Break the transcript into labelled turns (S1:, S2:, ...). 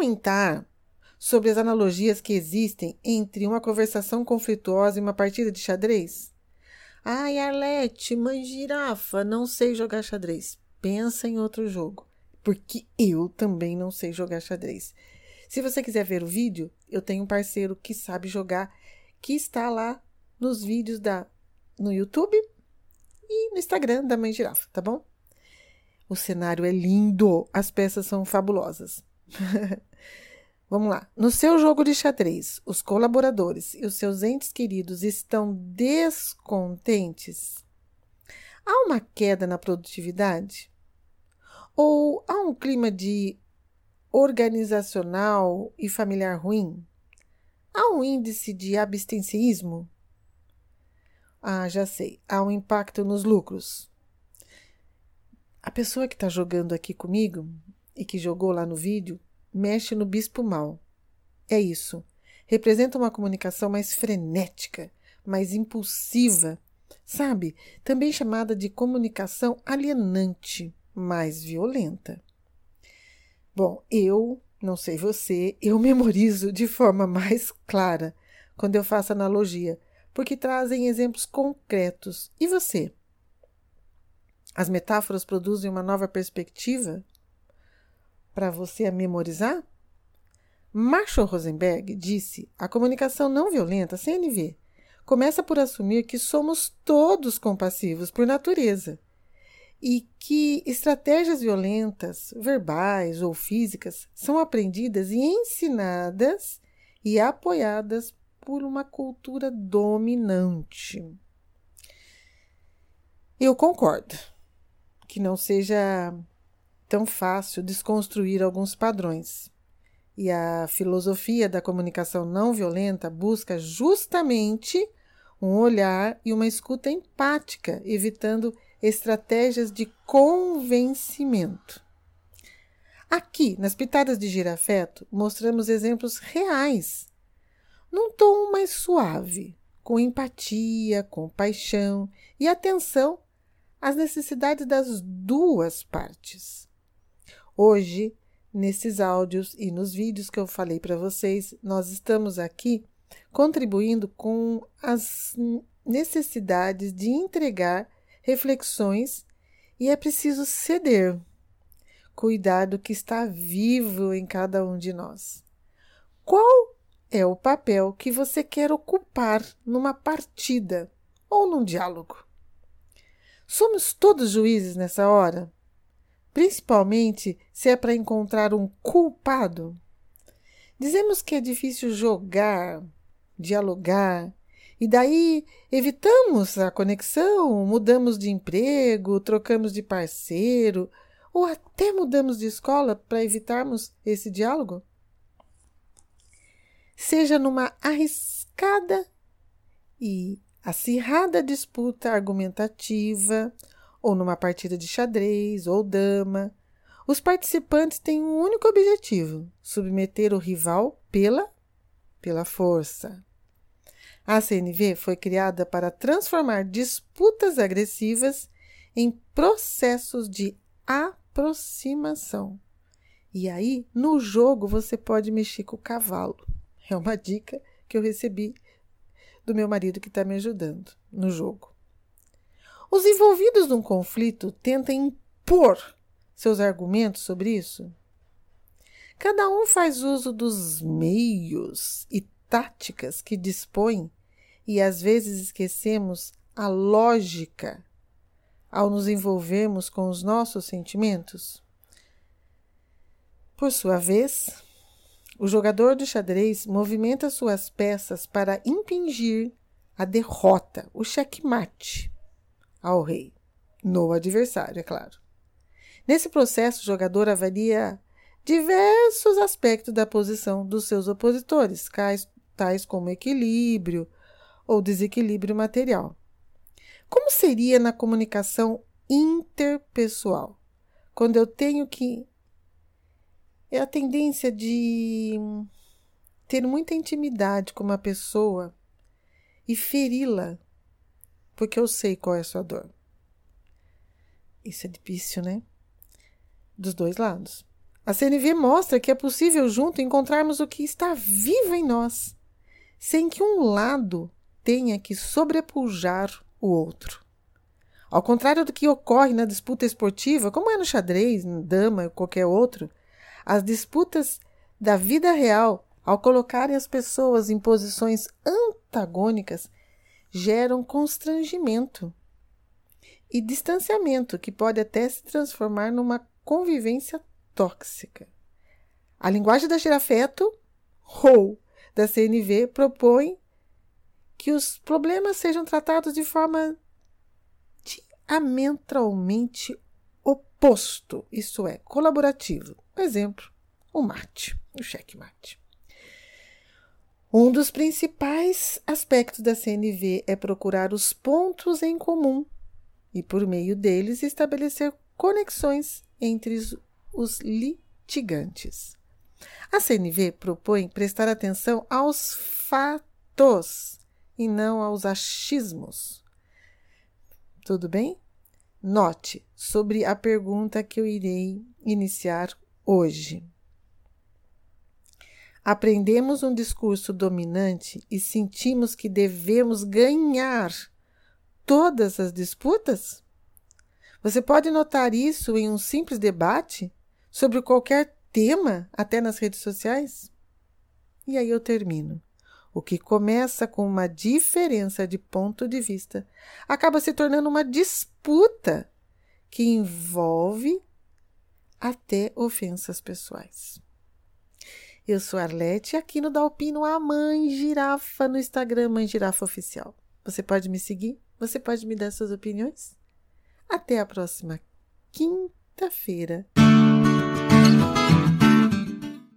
S1: comentar sobre as analogias que existem entre uma conversação conflituosa e uma partida de xadrez? Ai, Arlete, mãe girafa, não sei jogar xadrez. Pensa em outro jogo, porque eu também não sei jogar xadrez. Se você quiser ver o vídeo, eu tenho um parceiro que sabe jogar, que está lá nos vídeos da no YouTube e no Instagram da Mãe Girafa, tá bom? O cenário é lindo, as peças são fabulosas. Vamos lá. No seu jogo de xadrez, os colaboradores e os seus entes queridos estão descontentes? Há uma queda na produtividade? Ou há um clima de organizacional e familiar ruim? Há um índice de abstencionismo? Ah, já sei. Há um impacto nos lucros. A pessoa que está jogando aqui comigo e que jogou lá no vídeo mexe no bispo mal. É isso. Representa uma comunicação mais frenética, mais impulsiva, sabe? Também chamada de comunicação alienante, mais violenta. Bom, eu, não sei você, eu memorizo de forma mais clara quando eu faço analogia, porque trazem exemplos concretos. E você? As metáforas produzem uma nova perspectiva para você a memorizar? Marshall Rosenberg disse: a comunicação não violenta, CNV, começa por assumir que somos todos compassivos por natureza e que estratégias violentas, verbais ou físicas, são aprendidas e ensinadas e apoiadas por uma cultura dominante. Eu concordo que não seja tão fácil desconstruir alguns padrões. E a filosofia da comunicação não violenta busca justamente um olhar e uma escuta empática, evitando estratégias de convencimento. Aqui, nas Pitadas de Girafeto, mostramos exemplos reais, num tom mais suave, com empatia, compaixão e atenção às necessidades das duas partes. Hoje, nesses áudios e nos vídeos que eu falei para vocês, nós estamos aqui contribuindo com as necessidades de entregar reflexões e é preciso ceder, cuidar do que está vivo em cada um de nós. Qual é o papel que você quer ocupar numa partida ou num diálogo? Somos todos juízes nessa hora? Principalmente se é para encontrar um culpado. Dizemos que é difícil jogar, dialogar, e daí evitamos a conexão, mudamos de emprego, trocamos de parceiro, ou até mudamos de escola para evitarmos esse diálogo? Seja numa arriscada e acirrada disputa argumentativa ou numa partida de xadrez ou dama. Os participantes têm um único objetivo: submeter o rival pela pela força. A CNV foi criada para transformar disputas agressivas em processos de aproximação. E aí, no jogo, você pode mexer com o cavalo. É uma dica que eu recebi do meu marido que está me ajudando no jogo. Os envolvidos num conflito tentam impor seus argumentos sobre isso. Cada um faz uso dos meios e táticas que dispõe e às vezes esquecemos a lógica ao nos envolvermos com os nossos sentimentos. Por sua vez, o jogador de xadrez movimenta suas peças para impingir a derrota, o checkmate ao rei, no adversário, é claro. Nesse processo, o jogador avalia diversos aspectos da posição dos seus opositores, tais como equilíbrio ou desequilíbrio material. Como seria na comunicação interpessoal? Quando eu tenho que. É a tendência de ter muita intimidade com uma pessoa e feri-la porque eu sei qual é a sua dor. Isso é difícil, né? Dos dois lados. A CNV mostra que é possível junto encontrarmos o que está vivo em nós, sem que um lado tenha que sobrepujar o outro. Ao contrário do que ocorre na disputa esportiva, como é no xadrez, no dama ou qualquer outro, as disputas da vida real, ao colocarem as pessoas em posições antagônicas, geram constrangimento e distanciamento que pode até se transformar numa convivência tóxica. A linguagem da girafeto, ou da CNV, propõe que os problemas sejam tratados de forma diametralmente oposto, isto é, colaborativo. exemplo, o mate, o checkmate. Um dos principais aspectos da CNV é procurar os pontos em comum e, por meio deles, estabelecer conexões entre os litigantes. A CNV propõe prestar atenção aos fatos e não aos achismos. Tudo bem? Note sobre a pergunta que eu irei iniciar hoje. Aprendemos um discurso dominante e sentimos que devemos ganhar todas as disputas? Você pode notar isso em um simples debate sobre qualquer tema, até nas redes sociais? E aí eu termino. O que começa com uma diferença de ponto de vista acaba se tornando uma disputa que envolve até ofensas pessoais. Eu sou Arlete, aqui no Dalpino, a mãe girafa no Instagram, Mãe Girafa Oficial. Você pode me seguir? Você pode me dar suas opiniões? Até a próxima quinta-feira.